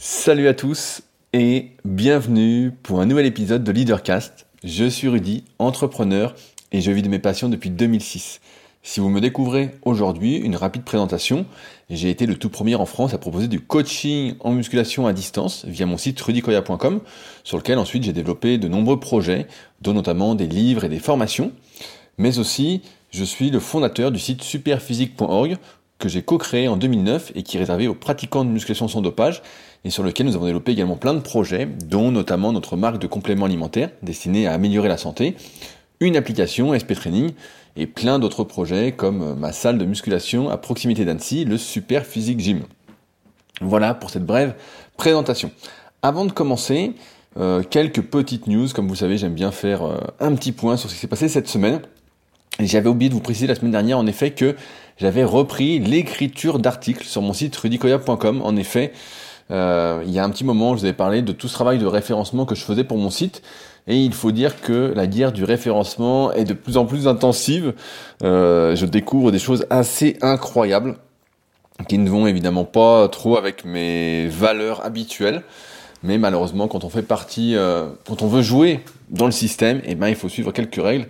Salut à tous et bienvenue pour un nouvel épisode de Leadercast. Je suis Rudy, entrepreneur et je vis de mes passions depuis 2006. Si vous me découvrez aujourd'hui, une rapide présentation. J'ai été le tout premier en France à proposer du coaching en musculation à distance via mon site rudykoya.com sur lequel ensuite j'ai développé de nombreux projets, dont notamment des livres et des formations. Mais aussi, je suis le fondateur du site superphysique.org que j'ai co-créé en 2009 et qui est réservé aux pratiquants de musculation sans dopage et sur lequel nous avons développé également plein de projets, dont notamment notre marque de compléments alimentaires destinée à améliorer la santé, une application SP Training et plein d'autres projets comme ma salle de musculation à proximité d'Annecy, le Super Physique Gym. Voilà pour cette brève présentation. Avant de commencer, euh, quelques petites news. Comme vous savez, j'aime bien faire euh, un petit point sur ce qui s'est passé cette semaine. J'avais oublié de vous préciser la semaine dernière, en effet, que j'avais repris l'écriture d'articles sur mon site rudicoya.com. En effet, euh, il y a un petit moment, je vous avais parlé de tout ce travail de référencement que je faisais pour mon site. Et il faut dire que la guerre du référencement est de plus en plus intensive. Euh, je découvre des choses assez incroyables qui ne vont évidemment pas trop avec mes valeurs habituelles. Mais malheureusement, quand on fait partie, euh, quand on veut jouer dans le système, eh ben, il faut suivre quelques règles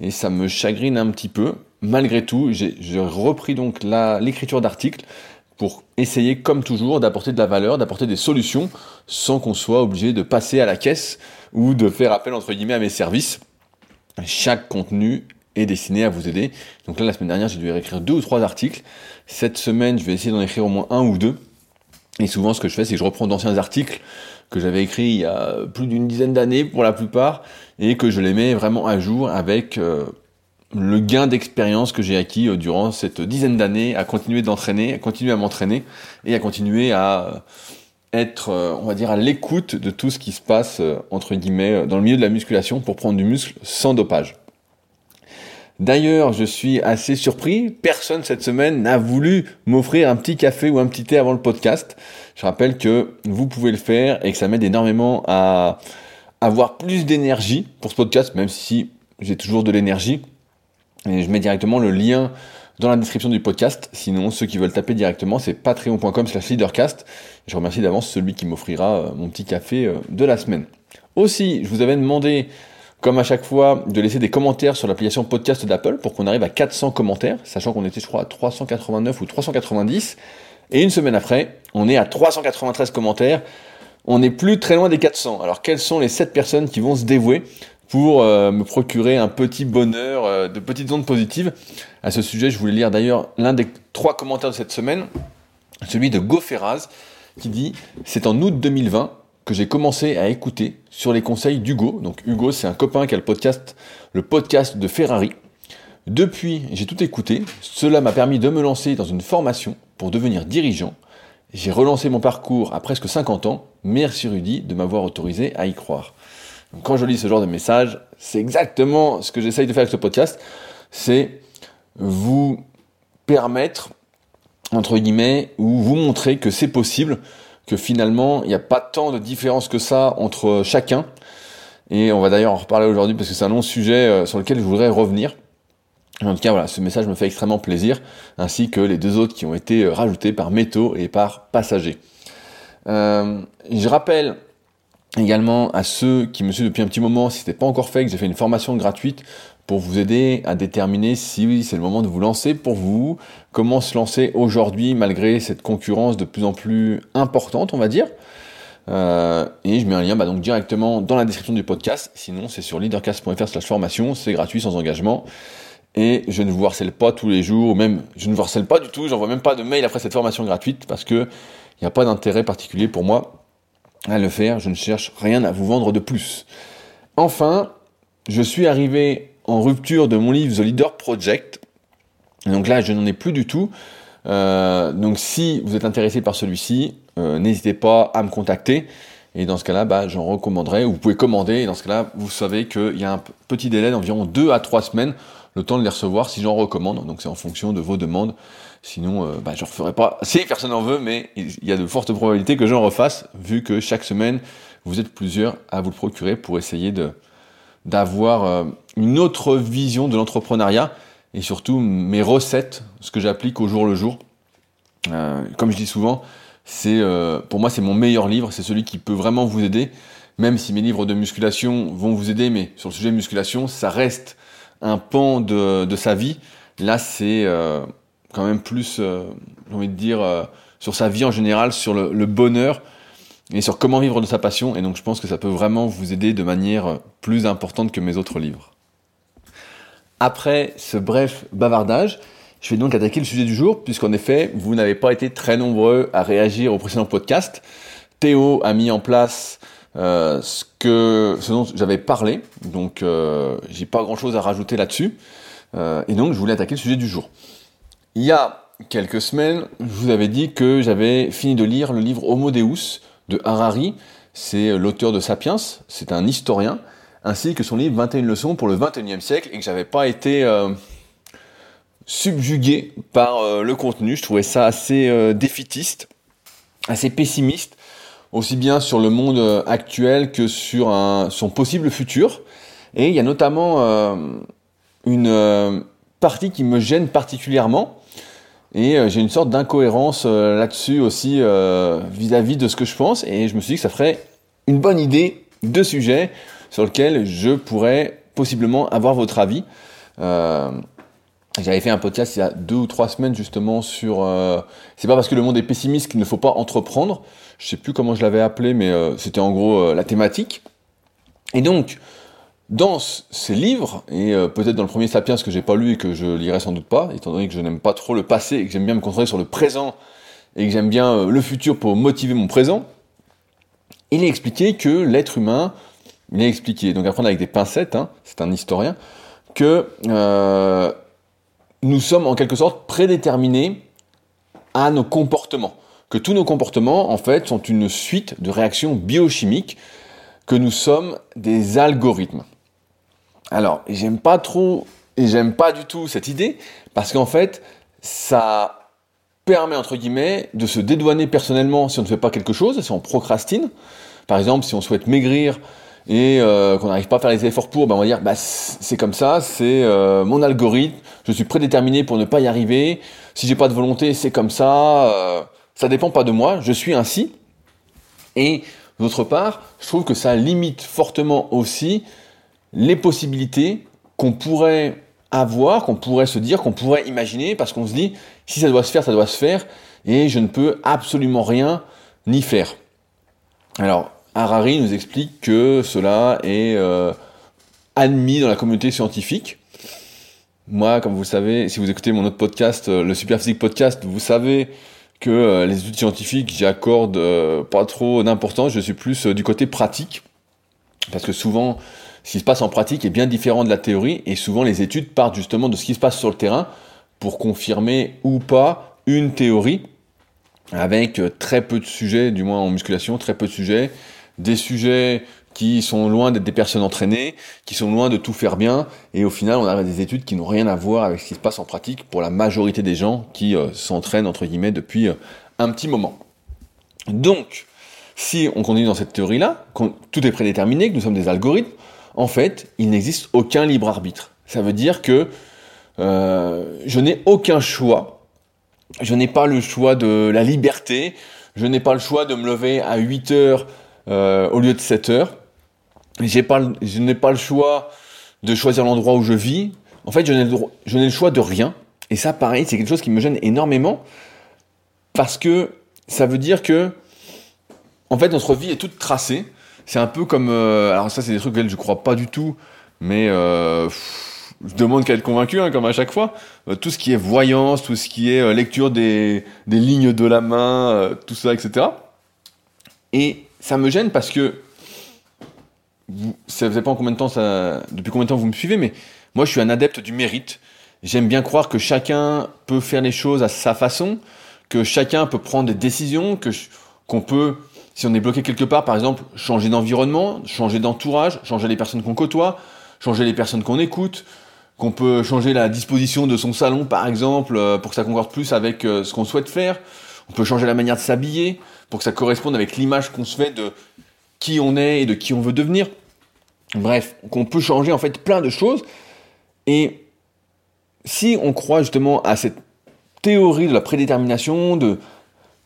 et ça me chagrine un petit peu. Malgré tout, j'ai repris donc l'écriture d'articles pour essayer, comme toujours, d'apporter de la valeur, d'apporter des solutions, sans qu'on soit obligé de passer à la caisse ou de faire appel entre guillemets à mes services. Chaque contenu est destiné à vous aider. Donc là, la semaine dernière, j'ai dû écrire deux ou trois articles. Cette semaine, je vais essayer d'en écrire au moins un ou deux. Et souvent, ce que je fais, c'est que je reprends d'anciens articles que j'avais écrits il y a plus d'une dizaine d'années pour la plupart, et que je les mets vraiment à jour avec euh, le gain d'expérience que j'ai acquis euh, durant cette dizaine d'années à continuer d'entraîner, à continuer à m'entraîner et à continuer à être, euh, on va dire, à l'écoute de tout ce qui se passe, entre guillemets, dans le milieu de la musculation pour prendre du muscle sans dopage. D'ailleurs, je suis assez surpris, personne cette semaine n'a voulu m'offrir un petit café ou un petit thé avant le podcast. Je rappelle que vous pouvez le faire et que ça m'aide énormément à avoir plus d'énergie pour ce podcast, même si j'ai toujours de l'énergie. Je mets directement le lien dans la description du podcast. Sinon, ceux qui veulent taper directement, c'est patreon.com slash leadercast. Je remercie d'avance celui qui m'offrira euh, mon petit café euh, de la semaine. Aussi, je vous avais demandé, comme à chaque fois, de laisser des commentaires sur l'application podcast d'Apple pour qu'on arrive à 400 commentaires, sachant qu'on était, je crois, à 389 ou 390. Et une semaine après, on est à 393 commentaires on n'est plus très loin des 400. Alors quelles sont les 7 personnes qui vont se dévouer pour euh, me procurer un petit bonheur, euh, de petites ondes positives? À ce sujet, je voulais lire d'ailleurs l'un des trois commentaires de cette semaine, celui de GoFerraz, qui dit « C'est en août 2020 que j'ai commencé à écouter sur les conseils d'Hugo. Donc Hugo, c'est un copain qui a le podcast, le podcast de Ferrari. Depuis, j'ai tout écouté. Cela m'a permis de me lancer dans une formation pour devenir dirigeant j'ai relancé mon parcours à presque 50 ans. Merci Rudy de m'avoir autorisé à y croire. quand je lis ce genre de message, c'est exactement ce que j'essaye de faire avec ce podcast. C'est vous permettre, entre guillemets, ou vous montrer que c'est possible, que finalement, il n'y a pas tant de différence que ça entre chacun. Et on va d'ailleurs en reparler aujourd'hui parce que c'est un long sujet euh, sur lequel je voudrais revenir. En tout cas, voilà, ce message me fait extrêmement plaisir, ainsi que les deux autres qui ont été euh, rajoutés par métaux et par passagers. Euh, je rappelle également à ceux qui me suivent depuis un petit moment, si ce n'était pas encore fait, que j'ai fait une formation gratuite pour vous aider à déterminer si c'est le moment de vous lancer pour vous, comment se lancer aujourd'hui malgré cette concurrence de plus en plus importante, on va dire. Euh, et je mets un lien bah, donc directement dans la description du podcast. Sinon, c'est sur leadercast.fr/slash formation. C'est gratuit, sans engagement et je ne vous harcèle pas tous les jours, même je ne vous harcèle pas du tout, j'envoie même pas de mail après cette formation gratuite parce que il n'y a pas d'intérêt particulier pour moi à le faire, je ne cherche rien à vous vendre de plus. Enfin, je suis arrivé en rupture de mon livre The Leader Project, donc là je n'en ai plus du tout. Euh, donc si vous êtes intéressé par celui-ci, euh, n'hésitez pas à me contacter. Et dans ce cas-là, bah, j'en recommanderai, ou vous pouvez commander, et dans ce cas-là, vous savez qu'il y a un petit délai d'environ 2 à 3 semaines le temps de les recevoir si j'en recommande. Donc c'est en fonction de vos demandes. Sinon, euh, bah, je ne referai pas. Si personne n'en veut, mais il y a de fortes probabilités que j'en refasse, vu que chaque semaine, vous êtes plusieurs à vous le procurer pour essayer de d'avoir euh, une autre vision de l'entrepreneuriat et surtout mes recettes, ce que j'applique au jour le jour. Euh, comme je dis souvent, c'est euh, pour moi c'est mon meilleur livre, c'est celui qui peut vraiment vous aider, même si mes livres de musculation vont vous aider, mais sur le sujet musculation, ça reste un pan de, de sa vie. Là, c'est quand même plus, j'ai envie de dire, sur sa vie en général, sur le, bonheur et sur comment vivre de sa passion. Et donc, je pense que ça peut vraiment vous aider de manière plus importante que mes autres livres. Après ce bref bavardage, je vais donc attaquer le sujet du jour, puisqu'en effet, vous n'avez pas été très nombreux à réagir au précédent podcast. Théo a mis en place euh, ce, dont j'avais parlé, donc euh, j'ai pas grand-chose à rajouter là-dessus. Euh, et donc, je voulais attaquer le sujet du jour. Il y a quelques semaines, je vous avais dit que j'avais fini de lire le livre Homo Deus de Harari. C'est l'auteur de Sapiens, c'est un historien, ainsi que son livre 21 leçons pour le 21e siècle, et que j'avais pas été euh, subjugué par euh, le contenu. Je trouvais ça assez euh, défitiste, assez pessimiste, aussi bien sur le monde euh, actuel que sur son possible futur. Et il y a notamment une partie qui me gêne particulièrement. Et j'ai une sorte d'incohérence là-dessus aussi vis-à-vis -vis de ce que je pense. Et je me suis dit que ça ferait une bonne idée de sujet sur lequel je pourrais possiblement avoir votre avis. Euh, j'avais fait un podcast il y a deux ou trois semaines justement sur. Euh, c'est pas parce que le monde est pessimiste qu'il ne faut pas entreprendre. Je sais plus comment je l'avais appelé, mais euh, c'était en gros euh, la thématique. Et donc, dans ces livres, et peut-être dans le premier Sapiens que j'ai pas lu et que je lirai sans doute pas, étant donné que je n'aime pas trop le passé et que j'aime bien me concentrer sur le présent et que j'aime bien le futur pour motiver mon présent, il est expliqué que l'être humain, il est expliqué, donc à prendre avec des pincettes, hein, c'est un historien, que nous sommes en quelque sorte prédéterminés à nos comportements. Que tous nos comportements, en fait, sont une suite de réactions biochimiques, que nous sommes des algorithmes. Alors, j'aime pas trop et j'aime pas du tout cette idée, parce qu'en fait, ça permet, entre guillemets, de se dédouaner personnellement si on ne fait pas quelque chose, si on procrastine. Par exemple, si on souhaite maigrir et euh, qu'on n'arrive pas à faire les efforts pour, ben on va dire bah, c'est comme ça, c'est euh, mon algorithme, je suis prédéterminé pour ne pas y arriver. Si j'ai pas de volonté, c'est comme ça. Euh, ça dépend pas de moi, je suis ainsi. Et d'autre part, je trouve que ça limite fortement aussi les possibilités qu'on pourrait avoir, qu'on pourrait se dire, qu'on pourrait imaginer, parce qu'on se dit si ça doit se faire, ça doit se faire, et je ne peux absolument rien ni faire. Alors, Harari nous explique que cela est euh, admis dans la communauté scientifique. Moi, comme vous le savez, si vous écoutez mon autre podcast, euh, le Superphysique Podcast, vous savez que euh, les études scientifiques, j'y accorde pas trop d'importance. Je suis plus du côté pratique. Parce que souvent, ce qui se passe en pratique est bien différent de la théorie. Et souvent, les études partent justement de ce qui se passe sur le terrain pour confirmer ou pas une théorie avec très peu de sujets, du moins en musculation, très peu de sujets des sujets qui sont loin d'être des personnes entraînées, qui sont loin de tout faire bien, et au final on à des études qui n'ont rien à voir avec ce qui se passe en pratique pour la majorité des gens qui euh, s'entraînent entre guillemets depuis euh, un petit moment. Donc, si on continue dans cette théorie-là, tout est prédéterminé, que nous sommes des algorithmes, en fait, il n'existe aucun libre arbitre. Ça veut dire que euh, je n'ai aucun choix, je n'ai pas le choix de la liberté, je n'ai pas le choix de me lever à 8 heures euh, au lieu de 7 heures. Je n'ai pas le choix de choisir l'endroit où je vis. En fait, je n'ai, le, le choix de rien. Et ça, pareil, c'est quelque chose qui me gêne énormément parce que ça veut dire que, en fait, notre vie est toute tracée. C'est un peu comme, euh, alors ça, c'est des trucs auxquels je crois pas du tout, mais euh, je demande qu'à être convaincu, hein, comme à chaque fois. Euh, tout ce qui est voyance, tout ce qui est lecture des, des lignes de la main, tout ça, etc. Et ça me gêne parce que vous, ça faisait pas combien de temps ça, depuis combien de temps vous me suivez, mais moi je suis un adepte du mérite. J'aime bien croire que chacun peut faire les choses à sa façon, que chacun peut prendre des décisions, que qu'on peut, si on est bloqué quelque part, par exemple, changer d'environnement, changer d'entourage, changer les personnes qu'on côtoie, changer les personnes qu'on écoute, qu'on peut changer la disposition de son salon, par exemple, euh, pour que ça concorde plus avec euh, ce qu'on souhaite faire. On peut changer la manière de s'habiller pour que ça corresponde avec l'image qu'on se fait de qui on est et de qui on veut devenir. Bref, qu'on peut changer en fait plein de choses. Et si on croit justement à cette théorie de la prédétermination, de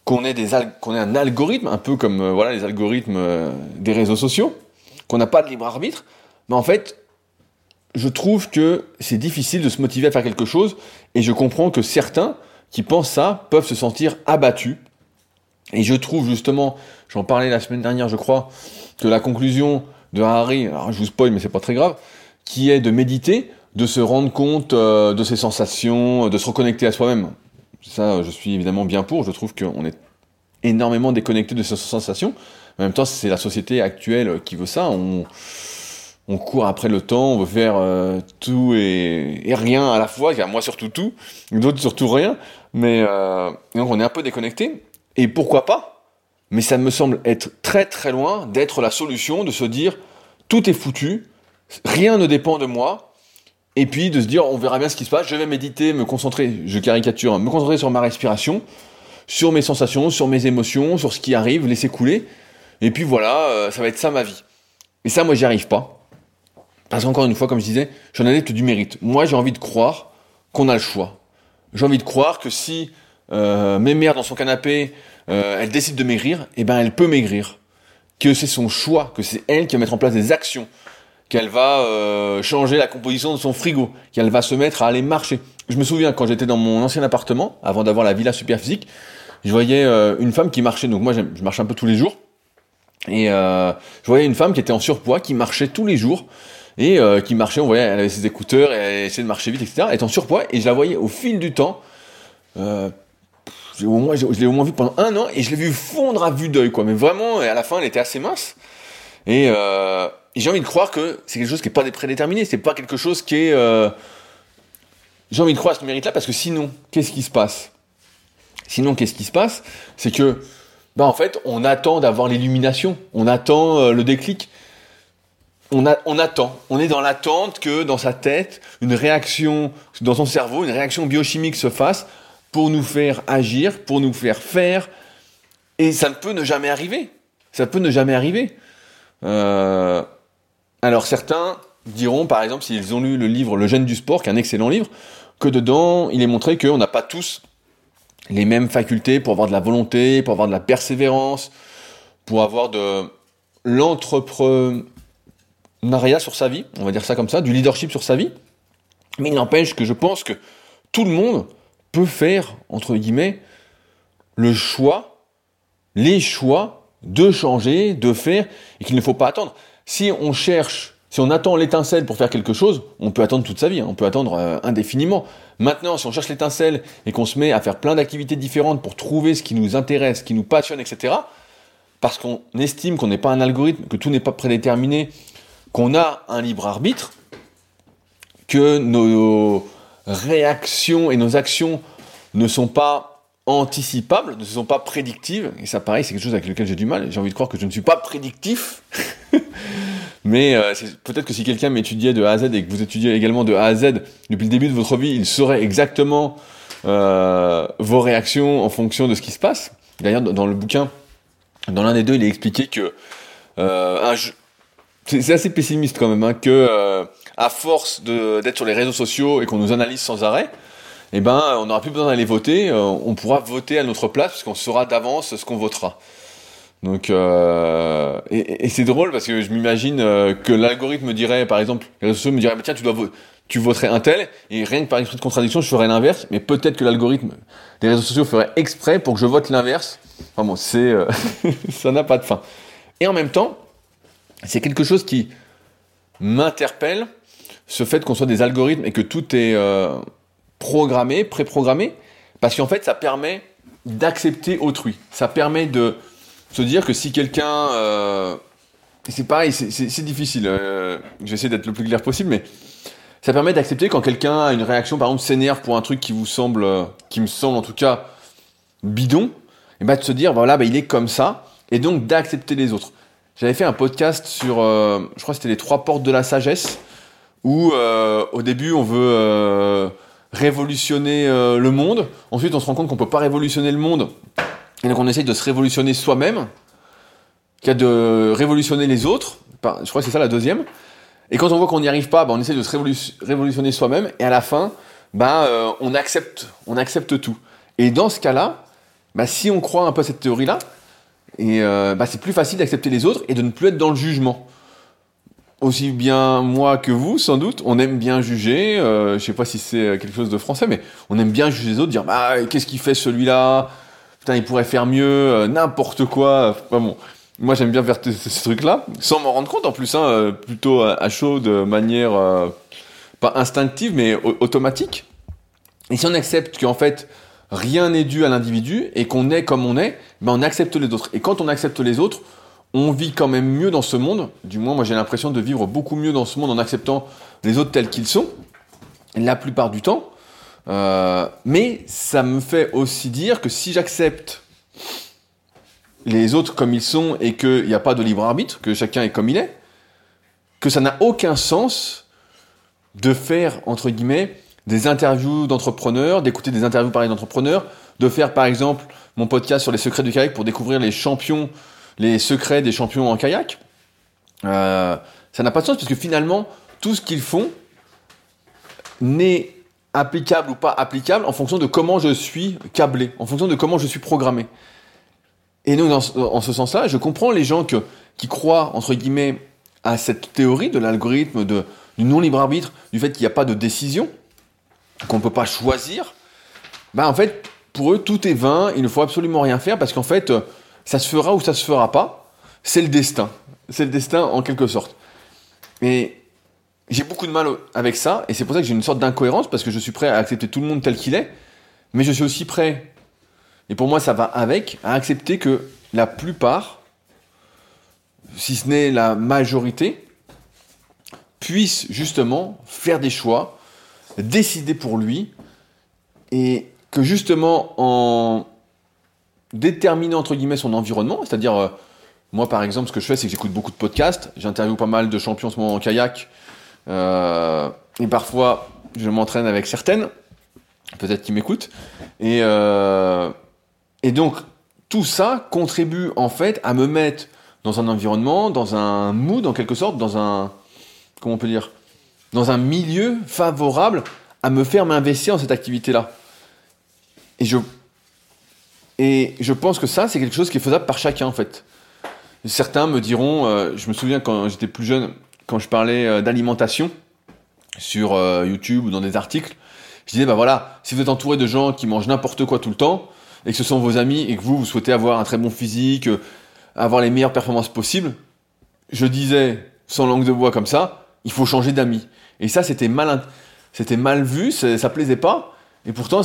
qu'on ait, un algorithme, un peu comme euh, voilà les algorithmes euh, des réseaux sociaux, qu'on n'a pas de libre arbitre, mais en fait, je trouve que c'est difficile de se motiver à faire quelque chose, et je comprends que certains qui pensent ça peuvent se sentir abattus. Et je trouve justement, j'en parlais la semaine dernière, je crois, que la conclusion de Harry, alors je vous spoil, mais c'est pas très grave, qui est de méditer, de se rendre compte euh, de ses sensations, de se reconnecter à soi-même. Ça, je suis évidemment bien pour. Je trouve qu'on est énormément déconnecté de ses sensations. En même temps, c'est la société actuelle qui veut ça. On, court après le temps, on veut faire euh, tout et, rien à la fois. Moi surtout tout, d'autres surtout rien. Mais euh, donc on est un peu déconnecté. Et pourquoi pas? Mais ça me semble être très très loin d'être la solution de se dire tout est foutu, rien ne dépend de moi. Et puis de se dire on verra bien ce qui se passe. Je vais méditer, me concentrer. Je caricature, me concentrer sur ma respiration, sur mes sensations, sur mes émotions, sur ce qui arrive, laisser couler. Et puis voilà, euh, ça va être ça ma vie. Et ça, moi, j'y arrive pas. Parce qu'encore une fois, comme je disais, j'en ai du mérite. Moi, j'ai envie de croire qu'on a le choix. J'ai envie de croire que si euh, mère dans son canapé, euh, elle décide de maigrir, eh ben elle peut maigrir. Que c'est son choix, que c'est elle qui va mettre en place des actions, qu'elle va euh, changer la composition de son frigo, qu'elle va se mettre à aller marcher. Je me souviens quand j'étais dans mon ancien appartement, avant d'avoir la villa super physique, je voyais euh, une femme qui marchait. Donc moi, je marche un peu tous les jours. Et euh, je voyais une femme qui était en surpoids, qui marchait tous les jours et qui marchait, on voyait, elle avait ses écouteurs, et elle essayait de marcher vite, etc. Elle était en surpoids, et je la voyais au fil du temps, je, l'ai au moins vu pendant un an, et je l'ai vu fondre à vue d'œil, quoi. Mais vraiment, à la fin, elle était assez mince. Et, euh, j'ai envie de croire que c'est quelque chose qui n'est pas prédéterminé, c'est pas quelque chose qui est... Euh, j'ai envie de croire à ce mérite-là, parce que sinon, qu'est-ce qui se passe? Sinon, qu'est-ce qui se passe? C'est que, bah en fait, on attend d'avoir l'illumination, on attend euh, le déclic. On, on attend, on est dans l'attente que dans sa tête, une réaction, dans son cerveau, une réaction biochimique se fasse pour nous faire agir, pour nous faire faire, et ça ne peut ne jamais arriver. Ça peut ne jamais arriver. Euh, alors certains diront, par exemple, s'ils ont lu le livre Le gène du sport, qui est un excellent livre, que dedans, il est montré qu'on n'a pas tous les mêmes facultés pour avoir de la volonté, pour avoir de la persévérance, pour avoir de l'entrepreneur Naria sur sa vie, on va dire ça comme ça, du leadership sur sa vie. Mais il n'empêche que je pense que tout le monde peut faire, entre guillemets, le choix, les choix de changer, de faire, et qu'il ne faut pas attendre. Si on cherche, si on attend l'étincelle pour faire quelque chose, on peut attendre toute sa vie, hein. on peut attendre euh, indéfiniment. Maintenant, si on cherche l'étincelle et qu'on se met à faire plein d'activités différentes pour trouver ce qui nous intéresse, ce qui nous passionne, etc., parce qu'on estime qu'on n'est pas un algorithme, que tout n'est pas prédéterminé, qu'on a un libre arbitre, que nos réactions et nos actions ne sont pas anticipables, ne sont pas prédictives, et ça pareil, c'est quelque chose avec lequel j'ai du mal, j'ai envie de croire que je ne suis pas prédictif, mais euh, peut-être que si quelqu'un m'étudiait de A à Z et que vous étudiez également de A à Z depuis le début de votre vie, il saurait exactement euh, vos réactions en fonction de ce qui se passe. D'ailleurs, dans le bouquin, dans l'un des deux, il est expliqué que euh, c'est assez pessimiste quand même, hein, que à force d'être sur les réseaux sociaux et qu'on nous analyse sans arrêt, eh ben, on n'aura plus besoin d'aller voter, euh, on pourra voter à notre place puisqu'on saura d'avance ce qu'on votera. Donc, euh, et, c'est drôle parce que je m'imagine que l'algorithme me dirait, par exemple, les réseaux sociaux me diraient, tiens, tu dois tu voterais un tel, et rien que par esprit de contradiction, je ferais l'inverse, mais peut-être que l'algorithme des réseaux sociaux ferait exprès pour que je vote l'inverse. Enfin bon, c'est, ça n'a pas de fin. Et en même temps, c'est quelque chose qui m'interpelle, ce fait qu'on soit des algorithmes et que tout est euh, programmé, préprogrammé, parce qu'en fait, ça permet d'accepter autrui. Ça permet de se dire que si quelqu'un... Euh, c'est pareil, c'est difficile, euh, j'essaie d'être le plus clair possible, mais ça permet d'accepter quand quelqu'un a une réaction, par exemple, s'énerve pour un truc qui vous semble, qui me semble en tout cas bidon, et bah de se dire, voilà, bah, il est comme ça, et donc d'accepter les autres. J'avais fait un podcast sur, euh, je crois que c'était les trois portes de la sagesse, où euh, au début on veut euh, révolutionner le monde, ensuite on se rend compte qu'on peut pas révolutionner le monde, et donc on essaye de se révolutionner soi-même, qu'il y a de révolutionner les autres, je crois que c'est ça la deuxième, et quand on voit qu'on n'y arrive pas, bah, on essaie de se révolutionner soi-même, et à la fin, bah, on, accepte, on accepte tout. Et dans ce cas-là, bah, si on croit un peu à cette théorie-là, euh, bah, c'est plus facile d'accepter les autres et de ne plus être dans le jugement. Aussi bien moi que vous, sans doute, on aime bien juger. Euh, je sais pas si c'est quelque chose de français, mais on aime bien juger les autres, dire bah qu'est-ce qu'il fait celui-là? Putain, il pourrait faire mieux, euh, n'importe quoi. bon, moi j'aime bien faire ces trucs-là, sans m'en rendre compte en plus, hein, euh, plutôt à chaud de manière pas instinctive mais automatique. Et si on accepte qu'en fait rien n'est dû à l'individu et qu'on est comme on est, ben on accepte les autres. Et quand on accepte les autres, on vit quand même mieux dans ce monde. Du moins, moi j'ai l'impression de vivre beaucoup mieux dans ce monde en acceptant les autres tels qu'ils sont, la plupart du temps. Euh, mais ça me fait aussi dire que si j'accepte les autres comme ils sont et qu'il n'y a pas de libre arbitre, que chacun est comme il est, que ça n'a aucun sens de faire, entre guillemets, des interviews d'entrepreneurs, d'écouter des interviews pareilles d'entrepreneurs, de faire par exemple mon podcast sur les secrets du kayak pour découvrir les champions, les secrets des champions en kayak. Euh, ça n'a pas de sens parce que finalement, tout ce qu'ils font n'est applicable ou pas applicable en fonction de comment je suis câblé, en fonction de comment je suis programmé. Et donc, en ce sens-là, je comprends les gens qui croient, entre guillemets, à cette théorie de l'algorithme, du non-libre arbitre, du fait qu'il n'y a pas de décision, qu'on ne peut pas choisir, bah en fait, pour eux, tout est vain, il ne faut absolument rien faire parce qu'en fait, euh, ça se fera ou ça se fera pas. C'est le destin. C'est le destin en quelque sorte. Et j'ai beaucoup de mal avec ça, et c'est pour ça que j'ai une sorte d'incohérence parce que je suis prêt à accepter tout le monde tel qu'il est, mais je suis aussi prêt, et pour moi ça va avec, à accepter que la plupart, si ce n'est la majorité, puissent justement faire des choix décider pour lui, et que justement en déterminant entre guillemets son environnement, c'est-à-dire euh, moi par exemple ce que je fais c'est que j'écoute beaucoup de podcasts, j'interviewe pas mal de champions en ce moment en kayak, euh, et parfois je m'entraîne avec certaines, peut-être qui m'écoutent, et, euh, et donc tout ça contribue en fait à me mettre dans un environnement, dans un mood en quelque sorte, dans un comment on peut dire, dans un milieu favorable à me faire m'investir dans cette activité-là. Et je, et je pense que ça, c'est quelque chose qui est faisable par chacun, en fait. Certains me diront, euh, je me souviens quand j'étais plus jeune, quand je parlais euh, d'alimentation sur euh, YouTube ou dans des articles, je disais, bah voilà, si vous êtes entouré de gens qui mangent n'importe quoi tout le temps, et que ce sont vos amis, et que vous, vous souhaitez avoir un très bon physique, avoir les meilleures performances possibles, je disais, sans langue de bois comme ça, il faut changer d'amis. Et ça, c'était mal, mal vu, ça plaisait pas. Et pourtant,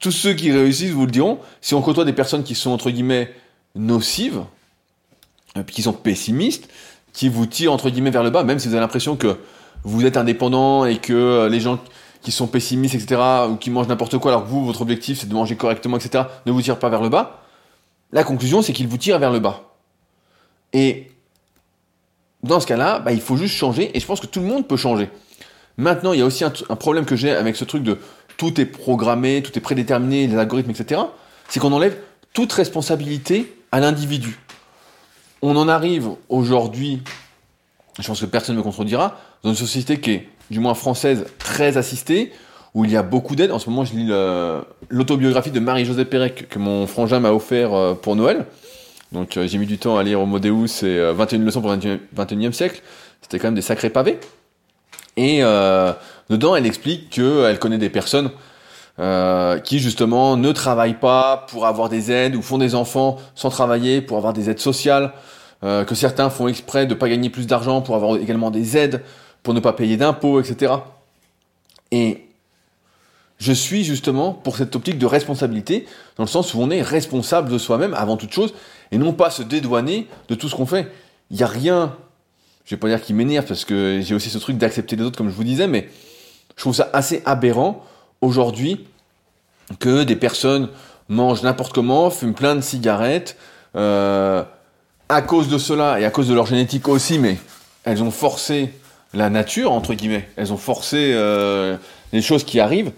tous ceux qui réussissent vous le diront, si on côtoie des personnes qui sont entre guillemets nocives, euh, qui sont pessimistes, qui vous tirent entre guillemets vers le bas, même si vous avez l'impression que vous êtes indépendant et que euh, les gens qui sont pessimistes, etc., ou qui mangent n'importe quoi, alors que vous, votre objectif c'est de manger correctement, etc., ne vous tirent pas vers le bas, la conclusion c'est qu'ils vous tirent vers le bas. Et dans ce cas-là, bah, il faut juste changer, et je pense que tout le monde peut changer. Maintenant, il y a aussi un, problème que j'ai avec ce truc de tout est programmé, tout est prédéterminé, les algorithmes, etc. C'est qu'on enlève toute responsabilité à l'individu. On en arrive aujourd'hui, je pense que personne ne me contredira, dans une société qui est, du moins française, très assistée, où il y a beaucoup d'aide. En ce moment, je lis l'autobiographie de Marie-Josée Pérec que mon frangin m'a offert euh, pour Noël. Donc euh, j'ai mis du temps à lire Homo Deus et 21 leçons pour le 21e siècle. C'était quand même des sacrés pavés. Et euh, dedans, elle explique qu'elle connaît des personnes euh, qui justement ne travaillent pas pour avoir des aides ou font des enfants sans travailler pour avoir des aides sociales, euh, que certains font exprès de pas gagner plus d'argent pour avoir également des aides, pour ne pas payer d'impôts, etc. Et je suis justement pour cette optique de responsabilité, dans le sens où on est responsable de soi-même avant toute chose, et non pas se dédouaner de tout ce qu'on fait. Il n'y a rien, je vais pas dire qu'il m'énerve, parce que j'ai aussi ce truc d'accepter les autres, comme je vous disais, mais je trouve ça assez aberrant aujourd'hui que des personnes mangent n'importe comment, fument plein de cigarettes, euh, à cause de cela, et à cause de leur génétique aussi, mais elles ont forcé la nature, entre guillemets, elles ont forcé euh, les choses qui arrivent,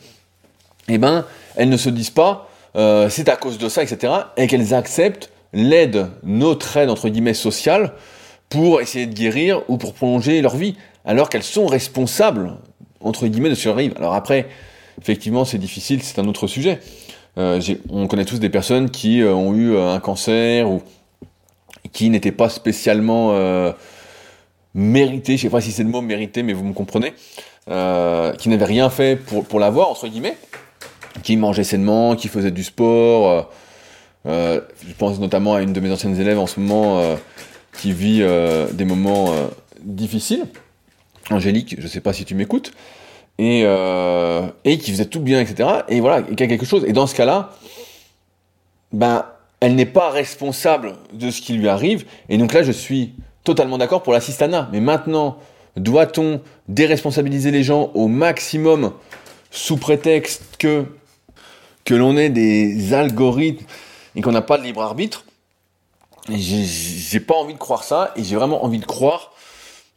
eh ben, elles ne se disent pas euh, c'est à cause de ça, etc. Et qu'elles acceptent l'aide, notre aide, entre guillemets, sociale, pour essayer de guérir ou pour prolonger leur vie, alors qu'elles sont responsables, entre guillemets, de arrive. Alors après, effectivement, c'est difficile, c'est un autre sujet. on connaît tous des personnes qui ont eu un cancer ou qui n'étaient pas spécialement mérités, je sais pas si c'est le mot mérité, mais vous me comprenez, qui n'avaient rien fait pour, pour l'avoir, entre guillemets, qui mangeaient sainement, qui faisaient du sport. je pense notamment à une de mes anciennes élèves en ce moment qui vit des moments difficiles. Angélique, je sais pas si tu m'écoutes, et, euh, et qui faisait tout bien, etc. Et voilà, il y a quelque chose. Et dans ce cas-là, ben, elle n'est pas responsable de ce qui lui arrive. Et donc là, je suis totalement d'accord pour l'assistana. Mais maintenant, doit-on déresponsabiliser les gens au maximum sous prétexte que, que l'on ait des algorithmes et qu'on n'a pas de libre arbitre? J'ai pas envie de croire ça et j'ai vraiment envie de croire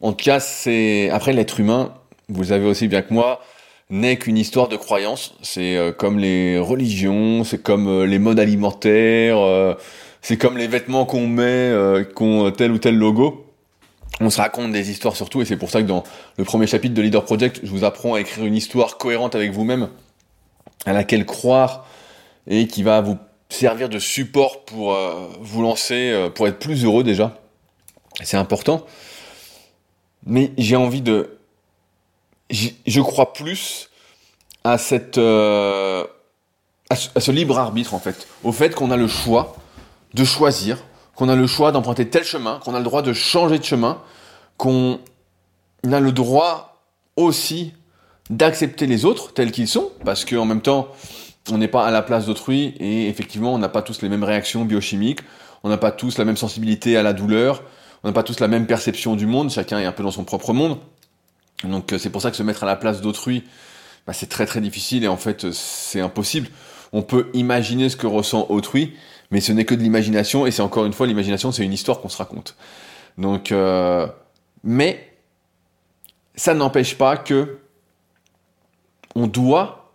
en tout cas, c'est après l'être humain, vous le savez aussi bien que moi, n'est qu'une histoire de croyance. C'est euh, comme les religions, c'est comme euh, les modes alimentaires, euh, c'est comme les vêtements qu'on met, qui ont tel ou tel logo. On se raconte des histoires surtout, et c'est pour ça que dans le premier chapitre de Leader Project, je vous apprends à écrire une histoire cohérente avec vous-même, à laquelle croire, et qui va vous servir de support pour vous lancer, pour être plus heureux déjà. C'est important. Mais j'ai envie de... Je crois plus à. Euh, à, ce, libre arbitre, en fait. Au fait qu'on a le choix de choisir, qu'on a le choix d'emprunter tel chemin, qu'on a le droit de changer de chemin, qu'on a le droit aussi d'accepter les autres tels qu'ils sont, parce qu'en même temps, on n'est pas à la place d'autrui et effectivement, on n'a pas tous les mêmes réactions biochimiques, on n'a pas tous la même sensibilité à la douleur, on n'a pas tous la même perception du monde, chacun est un peu dans son propre monde. Donc euh, c'est pour ça que se mettre à la place d'autrui, bah, c'est très très difficile et en fait euh, c'est impossible. On peut imaginer ce que ressent autrui, mais ce n'est que de l'imagination et c'est encore une fois l'imagination, c'est une histoire qu'on se raconte. Donc, euh, mais ça n'empêche pas que on doit.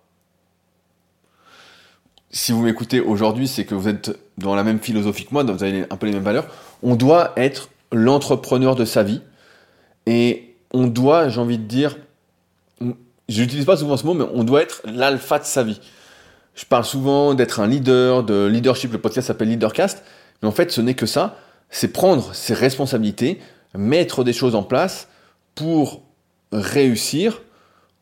Si vous m'écoutez aujourd'hui, c'est que vous êtes dans la même philosophie que moi, vous avez un peu les mêmes valeurs. On doit être l'entrepreneur de sa vie. Et on doit, j'ai envie de dire, je n'utilise pas souvent ce mot, mais on doit être l'alpha de sa vie. Je parle souvent d'être un leader, de leadership, le podcast s'appelle Leadercast, mais en fait ce n'est que ça, c'est prendre ses responsabilités, mettre des choses en place pour réussir,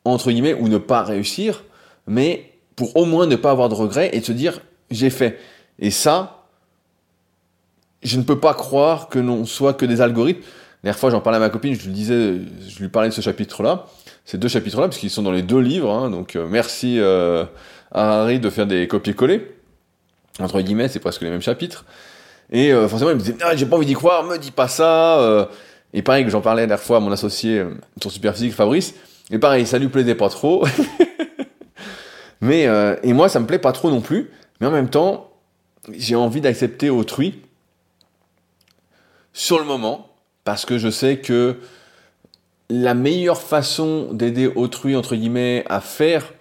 entre guillemets, ou ne pas réussir, mais pour au moins ne pas avoir de regrets et se dire j'ai fait. Et ça, je ne peux pas croire que l'on soit que des algorithmes. La dernière fois, j'en parlais à ma copine, je lui disais, je lui parlais de ce chapitre-là, ces deux chapitres-là, parce qu'ils sont dans les deux livres. Hein, donc, euh, merci euh, à Harry de faire des copier-coller. Entre guillemets, c'est presque les mêmes chapitres. Et euh, forcément, il me disait, ah, j'ai pas envie d'y croire, me dis pas ça. et pareil que j'en parlais la dernière fois à mon associé sur Superphysique, Fabrice. Et pareil, ça lui plaisait pas trop. mais et moi, ça me plaît pas trop non plus. Mais en même temps, j'ai envie d'accepter autrui sur le moment, parce que je sais que la meilleure façon d'aider autrui, entre guillemets, à faire,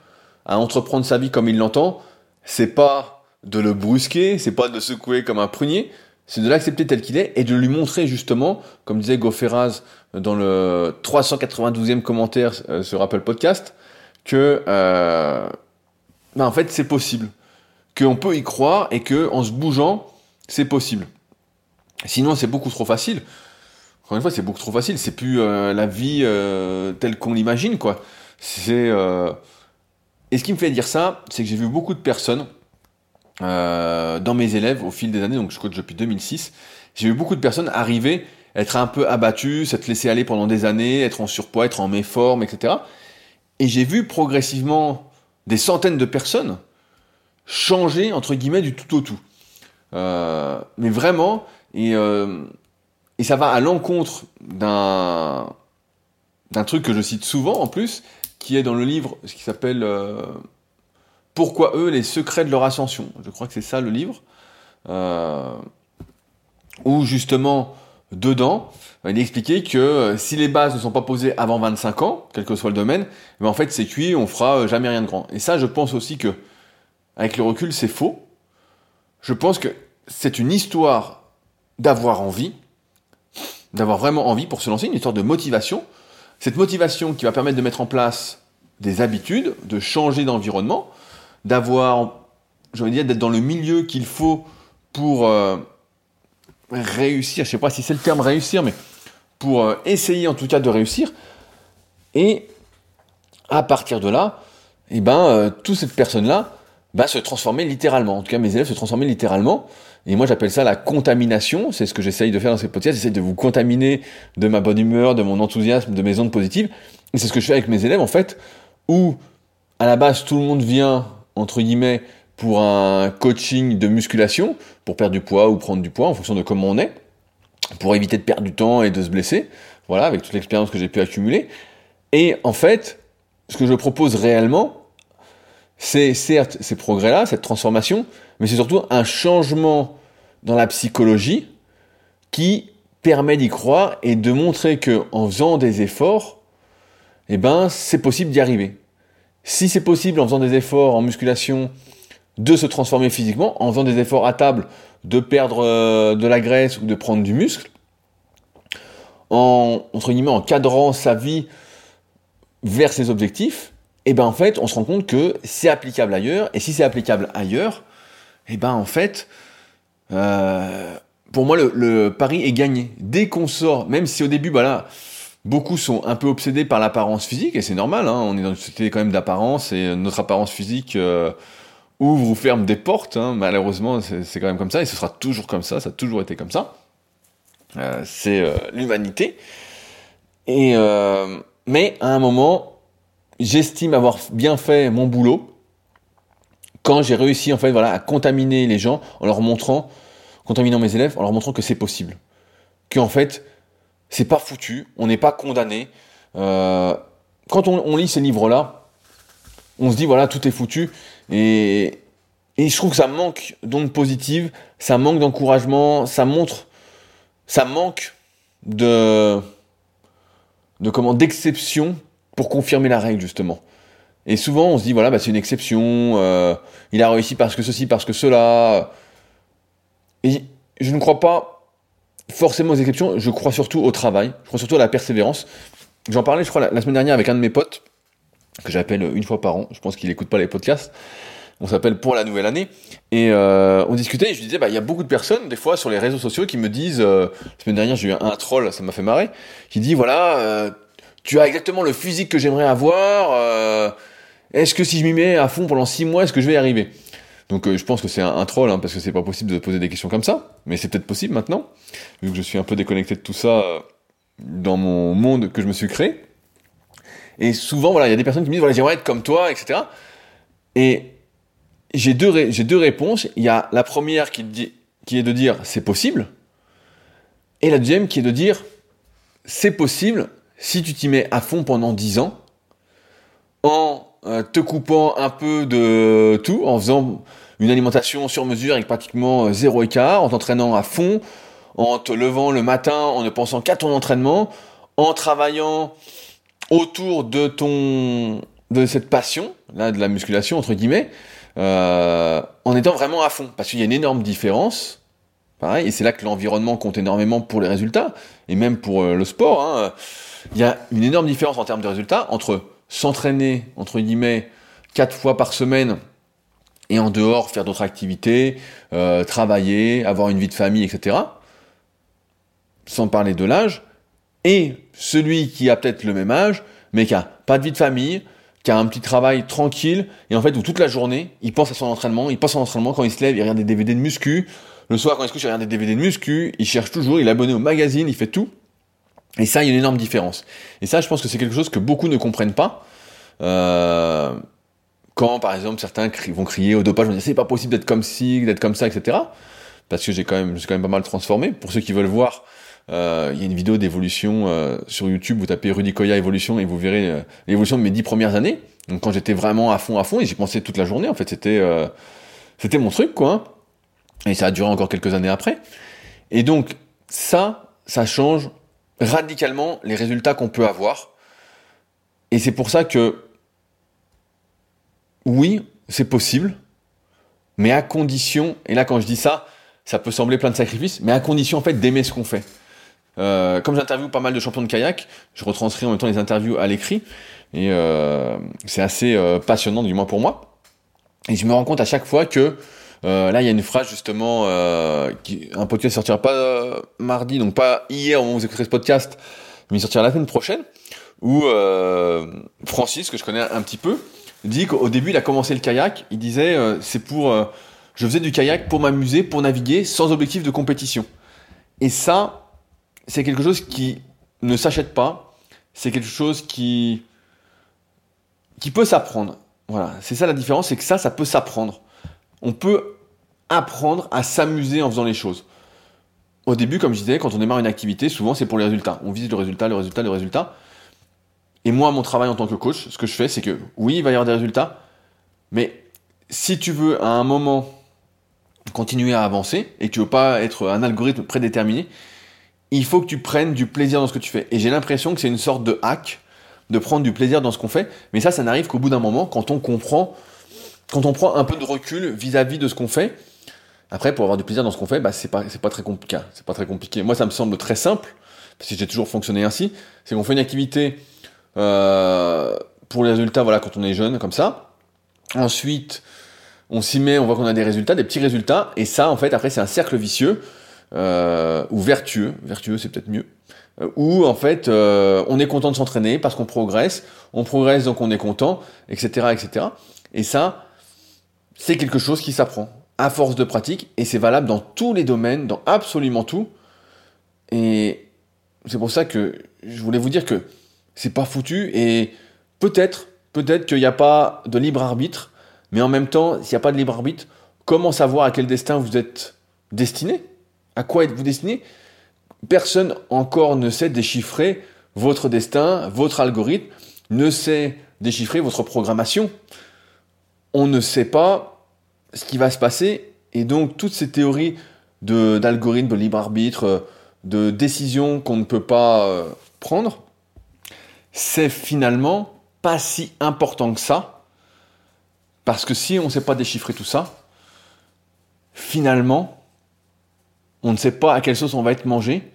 à entreprendre sa vie comme il l'entend, c'est pas de le brusquer, c'est pas de le secouer comme un prunier, c'est de l'accepter tel qu'il est et de lui montrer justement, comme disait Goferraz dans le 392e commentaire euh, sur Apple Podcast, que euh, ben, en fait c'est possible, qu'on peut y croire et que en se bougeant c'est possible. Sinon, c'est beaucoup trop facile. Encore une fois, c'est beaucoup trop facile. C'est plus euh, la vie euh, telle qu'on l'imagine, quoi. Euh, et ce qui me fait dire ça, c'est que j'ai vu beaucoup de personnes dans mes élèves au fil des années. Donc, je coach depuis 2006. J'ai vu beaucoup de personnes arriver, être un peu abattues, s'être laissées aller pendant des années, être en surpoids, être en méforme, etc. Et j'ai vu progressivement des centaines de personnes changer entre guillemets du tout au tout. mais vraiment, et, euh, et ça va à l'encontre d'un truc que je cite souvent en plus, qui est dans le livre, ce qui s'appelle euh, Pourquoi eux, les secrets de leur ascension. Je crois que c'est ça le livre. Euh, où justement, dedans, il est expliqué que si les bases ne sont pas posées avant 25 ans, quel que soit le domaine, eh en fait c'est cuit, on fera jamais rien de grand. Et ça, je pense aussi que, avec le recul, c'est faux. Je pense que c'est une histoire d'avoir envie, d'avoir vraiment envie pour se lancer, une histoire de motivation. Cette motivation qui va permettre de mettre en place des habitudes, de changer d'environnement, d'avoir je dire, d'être dans le milieu qu'il faut pour euh, réussir. Je sais pas si c'est le terme réussir, mais pour euh, essayer en tout cas de réussir. Et à partir de là, eh ben, euh, toute cette personne-là va se transformer littéralement. En tout cas, mes élèves se transformer littéralement. Et moi, j'appelle ça la contamination. C'est ce que j'essaye de faire dans ces podcasts. J'essaye de vous contaminer de ma bonne humeur, de mon enthousiasme, de mes ondes positives. Et c'est ce que je fais avec mes élèves, en fait, où, à la base, tout le monde vient, entre guillemets, pour un coaching de musculation, pour perdre du poids ou prendre du poids, en fonction de comment on est, pour éviter de perdre du temps et de se blesser. Voilà, avec toute l'expérience que j'ai pu accumuler. Et en fait, ce que je propose réellement, c'est certes ces progrès-là, cette transformation, mais c'est surtout un changement dans la psychologie qui permet d'y croire et de montrer que en faisant des efforts, eh ben, c'est possible d'y arriver. Si c'est possible en faisant des efforts en musculation de se transformer physiquement, en faisant des efforts à table, de perdre euh, de la graisse ou de prendre du muscle, en, entre en cadrant sa vie vers ses objectifs, et eh ben en fait, on se rend compte que c'est applicable ailleurs, et si c'est applicable ailleurs, et eh ben en fait, euh, pour moi, le, pari est gagné. Dès qu'on sort, même si au début, voilà, beaucoup sont un peu obsédés par l'apparence physique, et c'est normal, hein, on est dans une société quand même d'apparence, et notre apparence physique euh, ouvre ou ferme des portes, hein, malheureusement, c'est quand même comme ça, et ce sera toujours comme ça, ça a toujours été comme ça. Euh, c'est l'humanité. Et mais à un moment, j'estime avoir bien fait mon boulot quand j'ai réussi en fait voilà à contaminer les gens en leur montrant, contaminant mes élèves, en leur montrant que c'est possible, qu'en fait c'est pas foutu, on n'est pas condamné. Euh, quand on, lit ces livres-là, on se dit voilà tout est foutu et, et je trouve que ça manque d'ondes positives, ça manque d'encouragement, ça montre, ça manque de de comment d'exception pour confirmer la règle justement. Et souvent on se dit voilà bah, c'est une exception, euh, il a réussi parce que ceci, parce que cela. Et je ne crois pas forcément aux exceptions, je crois surtout au travail, je crois surtout à la persévérance. J'en parlais je crois la, semaine dernière avec un de mes potes que j'appelle une fois par an, je pense qu'il écoute pas les podcasts. On s'appelle pour la nouvelle année et euh, on discutait et je disais bah il y a beaucoup de personnes des fois sur les réseaux sociaux qui me disent euh, la semaine dernière j'ai eu un, troll ça m'a fait marrer qui dit voilà tu as exactement le physique que j'aimerais avoir euh, est-ce que si je m'y mets à fond pendant six mois est-ce que je vais y arriver? Donc je pense que c'est un, troll hein, parce que c'est pas possible de poser des questions comme ça mais c'est peut-être possible maintenant vu que je suis un peu déconnecté de tout ça dans mon monde que je me suis créé. Et souvent il y a des personnes qui me disent voilà j'aimerais être comme toi etc et j'ai deux, réponses. Il y a la première qui est de dire c'est possible, et la deuxième qui est de dire c'est possible si tu t'y mets à fond pendant 10 ans, en euh, te coupant un peu de tout, en faisant une alimentation sur mesure avec pratiquement euh, zéro écart, en t'entraînant à fond, en te levant le matin en ne pensant qu'à ton entraînement, en travaillant autour de ton de cette passion, là de la musculation entre guillemets, euh, en étant vraiment à fond. Parce qu'il y a une énorme différence, pareil, et c'est là que l'environnement compte énormément pour les résultats, et même pour le sport. Hein. Il y a une énorme différence en termes de résultats entre s'entraîner, entre guillemets, quatre fois par semaine, et en dehors faire d'autres activités, euh, travailler, avoir une vie de famille, etc. Sans parler de l'âge, et celui qui a peut-être le même âge, mais qui a pas de vie de famille, qui a un petit travail tranquille, et en fait, où toute la journée, il pense à son entraînement, il pense à son entraînement, quand il se lève, il regarde des DVD de muscu, le soir, quand il se couche, il regarde des DVD de muscu, il cherche toujours, il est abonné au magazine, il fait tout. Et ça, il y a une énorme différence. Et ça, je pense que c'est quelque chose que beaucoup ne comprennent pas. Euh, quand, par exemple, certains vont crier au dopage, vont dire c'est pas possible d'être comme ci, d'être comme ça, etc. Parce que j'ai quand même, j'ai quand même pas mal transformé. Pour ceux qui veulent voir, euh, il y a une vidéo d'évolution euh, sur YouTube, vous tapez Rudy Koya évolution et vous verrez euh, l'évolution de mes dix premières années. Donc quand j'étais vraiment à fond, à fond, et j'y pensais toute la journée, en fait, c'était c'était mon truc, quoi. Et ça a duré encore quelques années après. Et donc ça, ça change radicalement les résultats qu'on peut avoir. Et c'est pour ça que oui, c'est possible, mais à condition, et là quand je dis ça, ça peut sembler plein de sacrifices, mais à condition en fait d'aimer ce qu'on fait. Euh, comme j'interviewe pas mal de champions de kayak, je retranscris en même temps les interviews à l'écrit, et euh, c'est assez euh, passionnant, du moins pour moi. Et je me rends compte à chaque fois que euh, là, il y a une phrase justement, euh, qui, un podcast sortira pas euh, mardi, donc pas hier au vous écouterez ce podcast, mais il sortira la semaine prochaine, où euh, Francis, que je connais un petit peu, dit qu'au début, il a commencé le kayak. Il disait, c'est pour, je faisais du kayak pour m'amuser, pour naviguer, sans objectif de compétition. Et ça, c'est quelque chose qui ne s'achète pas. C'est quelque chose qui qui peut s'apprendre. Voilà, c'est ça la différence, c'est que ça, ça peut s'apprendre. On peut apprendre à s'amuser en faisant les choses. Au début, comme je disais, quand on démarre une activité, souvent c'est pour les résultats. On vise le résultat, le résultat, le résultat. Et moi, mon travail en tant que coach, ce que je fais, c'est que oui, il va y avoir des résultats, mais si tu veux à un moment continuer à avancer et que tu veux pas être un algorithme prédéterminé, il faut que tu prennes du plaisir dans ce que tu fais. Et j'ai l'impression que c'est une sorte de hack de prendre du plaisir dans ce qu'on fait, mais ça, ça n'arrive qu'au bout d'un moment, quand on comprend, quand on prend un peu de recul vis-à-vis de ce qu'on fait. Après, pour avoir du plaisir dans ce qu'on fait, bah, c'est pas, c'est pas très compliqué. C'est pas très compliqué. Moi, ça me semble très simple, parce que j'ai toujours fonctionné ainsi. C'est qu'on fait une activité euh, pour les résultats, voilà, quand on est jeune, comme ça. Ensuite, on s'y met, on voit qu'on a des résultats, des petits résultats, et ça, en fait, après, c'est un cercle vicieux euh, ou vertueux. Vertueux, c'est peut-être mieux. Euh, où en fait euh, on est content de s'entraîner parce qu'on progresse, on progresse donc on est content, etc., etc. Et ça, c'est quelque chose qui s'apprend à force de pratique et c'est valable dans tous les domaines, dans absolument tout. Et c'est pour ça que je voulais vous dire que c'est pas foutu et peut-être, peut-être qu'il n'y a pas de libre arbitre, mais en même temps, s'il n'y a pas de libre arbitre, comment savoir à quel destin vous êtes destiné? À quoi êtes-vous destiné? Personne encore ne sait déchiffrer votre destin, votre algorithme, ne sait déchiffrer votre programmation. On ne sait pas ce qui va se passer et donc toutes ces théories d'algorithmes, de, libre arbitre, de décisions qu'on ne peut pas euh, prendre, c'est finalement pas si important que ça. Parce que si on ne sait pas déchiffrer tout ça, finalement, on ne sait pas à quelle sauce on va être mangé,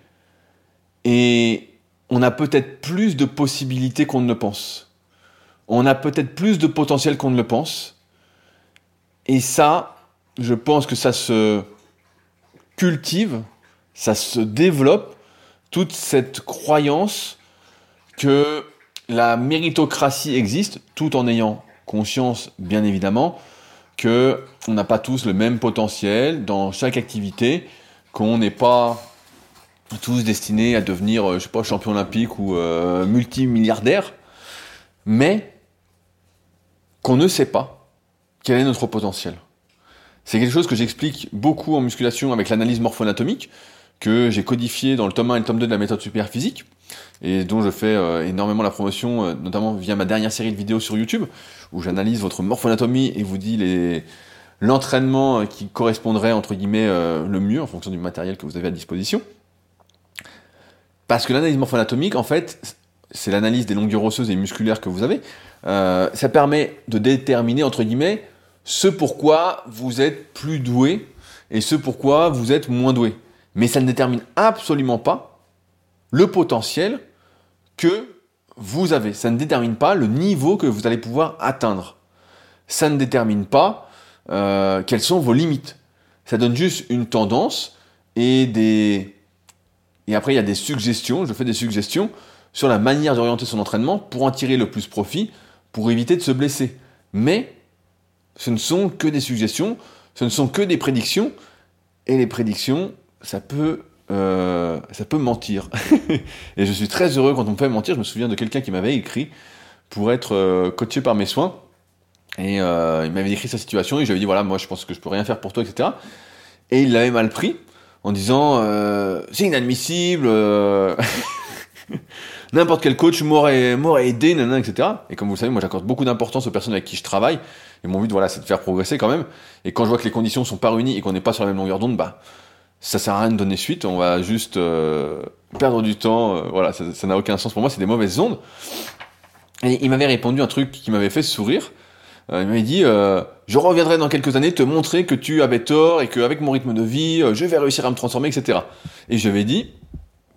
et on a peut-être plus de possibilités qu'on ne le pense. On a peut-être plus de potentiel qu'on ne le pense. Et ça, je pense que ça se cultive, ça se développe, toute cette croyance que la méritocratie existe, tout en ayant conscience, bien évidemment, que on n'a pas tous le même potentiel dans chaque activité, qu'on n'est pas tous destinés à devenir, euh, je sais pas, champion olympique ou euh, multimilliardaire, mais qu'on ne sait pas quel est notre potentiel. C'est quelque chose que j'explique beaucoup en musculation avec l'analyse morpho-anatomique, que j'ai codifié dans le tome 1 et le tome 2 de la méthode super physique, et dont je fais euh, énormément la promotion, notamment via ma dernière série de vidéos sur YouTube, où j'analyse votre morpho-anatomie et vous dis les, l'entraînement qui correspondrait entre guillemets le mieux en fonction du matériel que vous avez à disposition. Parce que l'analyse morpho-anatomique, en fait, c'est l'analyse des longueurs osseuses et musculaires que vous avez. Euh, ça permet de déterminer, entre guillemets, ce pourquoi vous êtes plus doué et ce pourquoi vous êtes moins doué. Mais ça ne détermine absolument pas le potentiel que vous avez. Ça ne détermine pas le niveau que vous allez pouvoir atteindre. Ça ne détermine pas euh, quelles sont vos limites. Ça donne juste une tendance et des, et après, il y a des suggestions, je fais des suggestions sur la manière d'orienter son entraînement pour en tirer le plus profit, pour éviter de se blesser. Mais ce ne sont que des suggestions, ce ne sont que des prédictions, et les prédictions, ça peut, euh, ça peut mentir. et je suis très heureux quand on me fait mentir. Je me souviens de quelqu'un qui m'avait écrit pour être euh, coaché par mes soins. Et euh, il m'avait décrit sa situation et je lui avais dit voilà, moi je pense que je peux rien faire pour toi, etc. Et il l'avait mal pris en disant c'est inadmissible, n'importe quel coach m'aurait m'aurait aidé, nanana, etc. Et comme vous le savez, moi j'accorde beaucoup d'importance aux personnes avec qui je travaille. Et mon but, voilà, c'est de faire progresser quand même. Et quand je vois que les conditions sont pas réunies et qu'on n'est pas sur la même longueur d'onde, bah ça sert à rien de donner suite. On va juste euh, perdre du temps. voilà, ça n'a aucun sens pour moi. C'est des mauvaises ondes. Et il m'avait répondu un truc qui m'avait fait sourire. il m'avait dit je reviendrai dans quelques années te montrer que tu avais tort et qu'avec mon rythme de vie, euh, je vais réussir à me transformer, etc. Et je lui dit,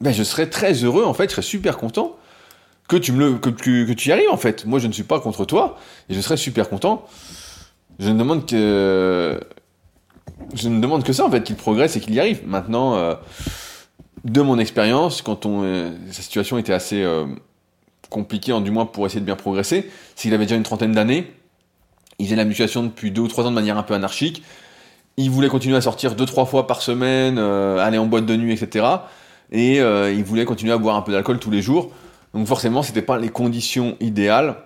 ben, je serais très heureux, en fait, je serais super content que tu y arrives, en fait. Moi, je ne suis pas contre toi, et je serais super content Je ne demande que je ne demande que ça en fait, qu'il progresse et qu'il y arrive. Maintenant, euh, de mon expérience, quand euh, sa situation était assez euh, compliquée, en du moins pour essayer de bien progresser, c'est qu'il avait déjà une trentaine d'années, il faisait la musculation depuis deux ou trois ans de manière un peu anarchique, il voulait continuer à sortir deux trois fois par semaine, aller en boîte de nuit, etc. Et il voulait continuer à boire un peu d'alcool tous les jours. Donc forcément, c'était pas les conditions idéales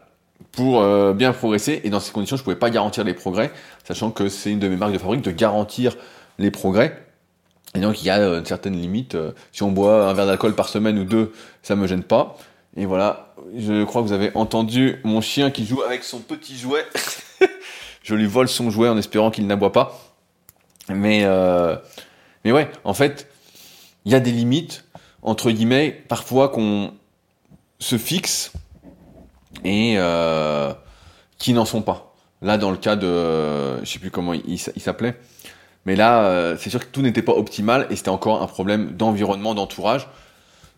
pour euh, bien progresser. Et dans ces conditions, je ne pouvais pas garantir les progrès, sachant que c'est une de mes marques de fabrique de garantir les progrès. Et donc il y a euh, une certaine limite. Euh, si on boit un verre d'alcool par semaine ou deux, ça me gêne pas. Et voilà, je crois que vous avez entendu mon chien qui joue avec son petit jouet. je lui vole son jouet en espérant qu'il n'aboie pas. Mais, mais ouais, en fait, il y a des limites, entre guillemets, parfois qu'on se fixe et euh, qui n'en sont pas. Là, dans le cas de, je sais plus comment il, s'appelait, mais là, euh, c'est sûr que tout n'était pas optimal et c'était encore un problème d'environnement, d'entourage,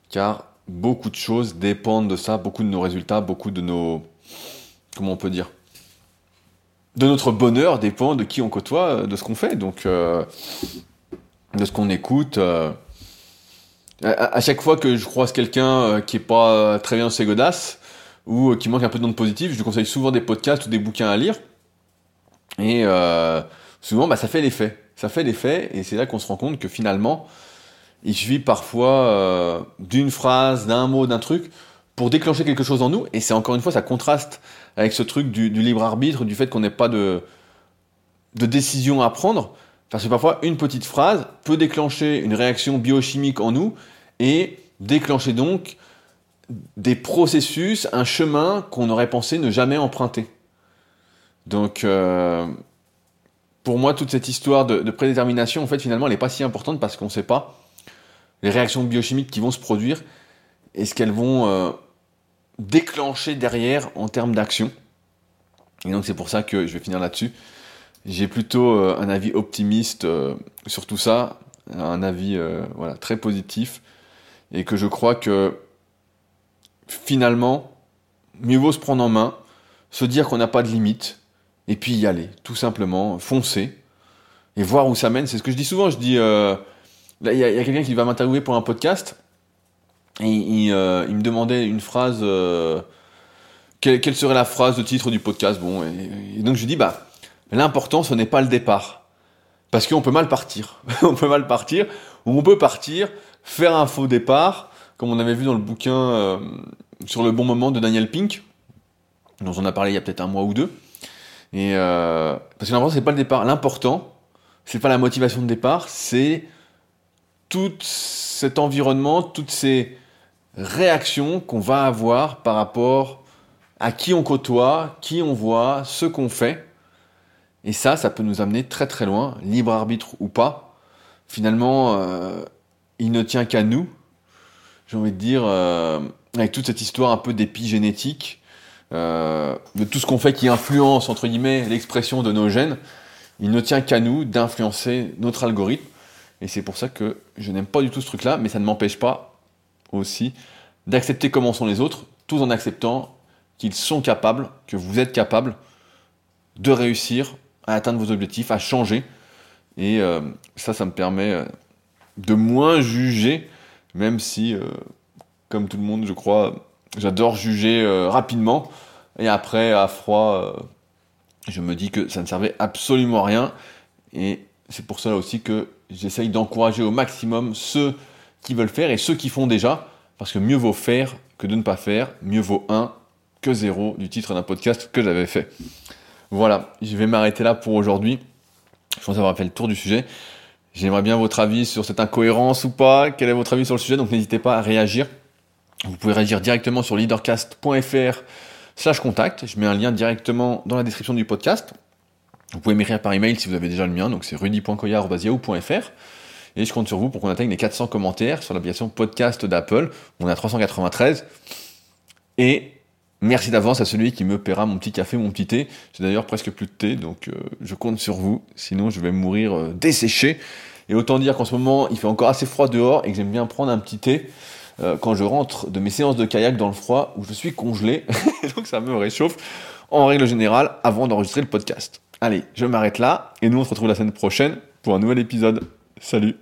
car beaucoup de choses dépendent de ça, beaucoup de nos résultats, beaucoup de nos, comment on peut dire, de notre bonheur dépend de qui on côtoie, de ce qu'on fait, donc euh, de ce qu'on écoute. À, chaque fois que je croise quelqu'un qui est pas très bien dans ses godasses, ou euh, qui manque un peu de notes positif, je lui conseille souvent des podcasts ou des bouquins à lire. Et euh, souvent, bah, ça fait l'effet. Ça fait l'effet, et c'est là qu'on se rend compte que finalement, il suffit parfois euh, d'une phrase, d'un mot, d'un truc, pour déclencher quelque chose en nous. Et c'est encore une fois, ça contraste avec ce truc du, libre arbitre, du fait qu'on n'ait pas de, de décision à prendre. Parce que parfois, une petite phrase peut déclencher une réaction biochimique en nous et déclencher donc des processus, un chemin qu'on aurait pensé ne jamais emprunter. Donc, euh, pour moi, toute cette histoire de, prédétermination, en fait, finalement, elle n'est pas si importante parce qu'on ne sait pas les réactions biochimiques qui vont se produire et ce qu'elles vont euh, déclencher derrière en termes d'action. Et donc, c'est pour ça que je vais finir là-dessus. J'ai plutôt euh, un avis optimiste sur tout ça, un avis voilà, très positif, et que je crois que finalement, mieux vaut se prendre en main, se dire qu'on n'a pas de limite, et puis y aller, tout simplement, foncer, et voir où ça mène. C'est ce que je dis souvent, je dis, euh, il y a, quelqu'un qui va m'interviewer pour un podcast, et il, euh, me demandait une phrase, euh, quelle, serait la phrase de titre du podcast, bon, et, donc je lui dis, bah, l'important, ce n'est pas le départ, parce qu'on peut mal partir, on peut mal partir, ou on peut partir, faire un faux départ, comme on avait vu dans le bouquin euh, sur le bon moment de Daniel Pink, dont on a parlé il y a peut-être un mois ou deux. Et euh, parce que l'important c'est pas le départ, l'important c'est pas la motivation de départ, c'est tout cet environnement, toutes ces réactions qu'on va avoir par rapport à qui on côtoie, qui on voit, ce qu'on fait. Et ça, ça peut nous amener très très loin, libre arbitre ou pas. Finalement, euh, il ne tient qu'à nous j'ai envie de dire, euh, avec toute cette histoire un peu d'épigénétique, euh, de tout ce qu'on fait qui influence, entre guillemets, l'expression de nos gènes, il ne tient qu'à nous d'influencer notre algorithme. Et c'est pour ça que je n'aime pas du tout ce truc-là, mais ça ne m'empêche pas aussi d'accepter comment sont les autres, tout en acceptant qu'ils sont capables, que vous êtes capables de réussir à atteindre vos objectifs, à changer. Et euh, ça, ça me permet de moins juger même si, euh, comme tout le monde, je crois, j'adore juger euh, rapidement, et après, à froid, euh, je me dis que ça ne servait absolument à rien, et c'est pour cela aussi que j'essaye d'encourager au maximum ceux qui veulent faire et ceux qui font déjà, parce que mieux vaut faire que de ne pas faire, mieux vaut un que zéro du titre d'un podcast que j'avais fait. Voilà, je vais m'arrêter là pour aujourd'hui. Je pense avoir fait le tour du sujet. J'aimerais bien votre avis sur cette incohérence ou pas. Quel est votre avis sur le sujet? Donc n'hésitez pas à réagir. Vous pouvez réagir directement sur leadercast.fr slash contact. Je mets un lien directement dans la description du podcast. Vous pouvez m'écrire par email si vous avez déjà le mien, donc c'est rudy.coyard.yahoo.fr. Et je compte sur vous pour qu'on atteigne les 400 commentaires sur l'application podcast d'Apple. On a 393. Et merci d'avance à celui qui me paiera mon petit café, mon petit thé. J'ai d'ailleurs presque plus de thé, donc euh, je compte sur vous. Sinon, je vais mourir euh, desséché. Et autant dire qu'en ce moment, il fait encore assez froid dehors et que j'aime bien prendre un petit thé euh, quand je rentre de mes séances de kayak dans le froid où je suis congelé. donc ça me réchauffe en règle générale avant d'enregistrer le podcast. Allez, je m'arrête là et nous on se retrouve la semaine prochaine pour un nouvel épisode. Salut